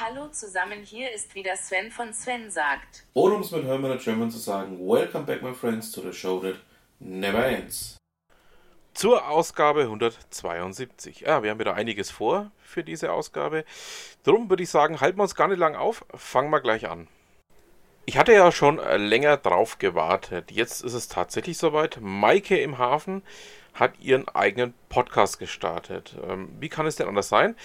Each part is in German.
Hallo zusammen, hier ist wieder Sven von Sven sagt. Oder um es mit Hermann German zu sagen, Welcome back my friends to the show that never ends. Zur Ausgabe 172. Ja, wir haben wieder einiges vor für diese Ausgabe. Darum würde ich sagen, halten wir uns gar nicht lang auf, fangen wir gleich an. Ich hatte ja schon länger drauf gewartet. Jetzt ist es tatsächlich soweit. Maike im Hafen hat ihren eigenen Podcast gestartet. Ähm, wie kann es denn anders sein?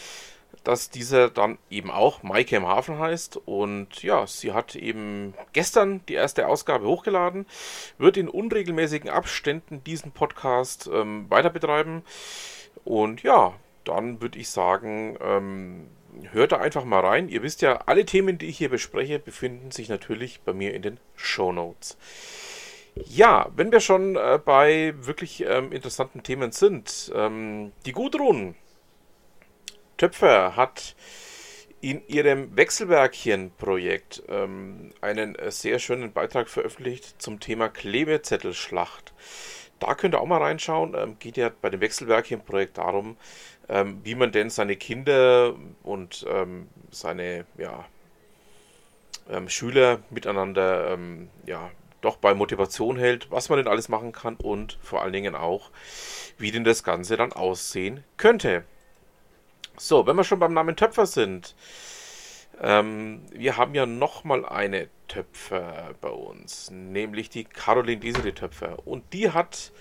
Dass dieser dann eben auch Maike im Hafen heißt. Und ja, sie hat eben gestern die erste Ausgabe hochgeladen, wird in unregelmäßigen Abständen diesen Podcast ähm, weiter betreiben. Und ja, dann würde ich sagen, ähm, hört da einfach mal rein. Ihr wisst ja, alle Themen, die ich hier bespreche, befinden sich natürlich bei mir in den Show Notes. Ja, wenn wir schon äh, bei wirklich ähm, interessanten Themen sind, ähm, die Gudrun Töpfer hat in ihrem Wechselwerkchen-Projekt ähm, einen äh, sehr schönen Beitrag veröffentlicht zum Thema Klebezettelschlacht. Da könnt ihr auch mal reinschauen. Ähm, geht ja bei dem Wechselwerkchen-Projekt darum, ähm, wie man denn seine Kinder und ähm, seine ja, ähm, Schüler miteinander ähm, ja, doch bei Motivation hält, was man denn alles machen kann und vor allen Dingen auch, wie denn das Ganze dann aussehen könnte. So, wenn wir schon beim Namen Töpfer sind. Ähm, wir haben ja nochmal eine Töpfer bei uns, nämlich die Caroline Desiree Töpfer. Und die hat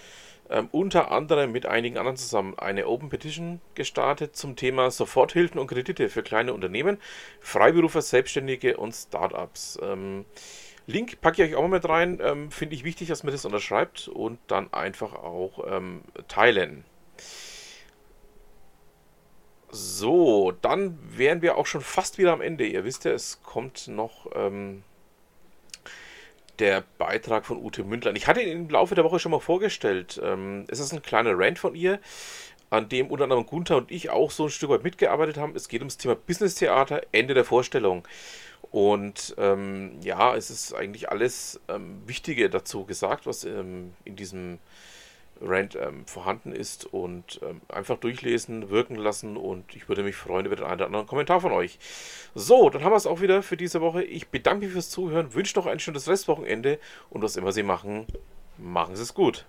ähm, unter anderem mit einigen anderen zusammen eine Open Petition gestartet zum Thema Soforthilfen und Kredite für kleine Unternehmen, Freiberufer, Selbstständige und Startups. Ähm, Link packe ich euch auch mal mit rein. Ähm, Finde ich wichtig, dass man das unterschreibt und dann einfach auch ähm, teilen. So, dann wären wir auch schon fast wieder am Ende. Ihr wisst ja, es kommt noch ähm, der Beitrag von Ute Mündler. Ich hatte ihn im Laufe der Woche schon mal vorgestellt. Ähm, es ist ein kleiner Rant von ihr, an dem unter anderem Gunther und ich auch so ein Stück weit mitgearbeitet haben. Es geht ums Thema Business Theater, Ende der Vorstellung. Und ähm, ja, es ist eigentlich alles ähm, Wichtige dazu gesagt, was ähm, in diesem Rant ähm, vorhanden ist und ähm, einfach durchlesen, wirken lassen und ich würde mich freuen über den einen oder anderen Kommentar von euch. So, dann haben wir es auch wieder für diese Woche. Ich bedanke mich fürs Zuhören, wünsche noch ein schönes Restwochenende und was immer Sie machen, machen Sie es gut.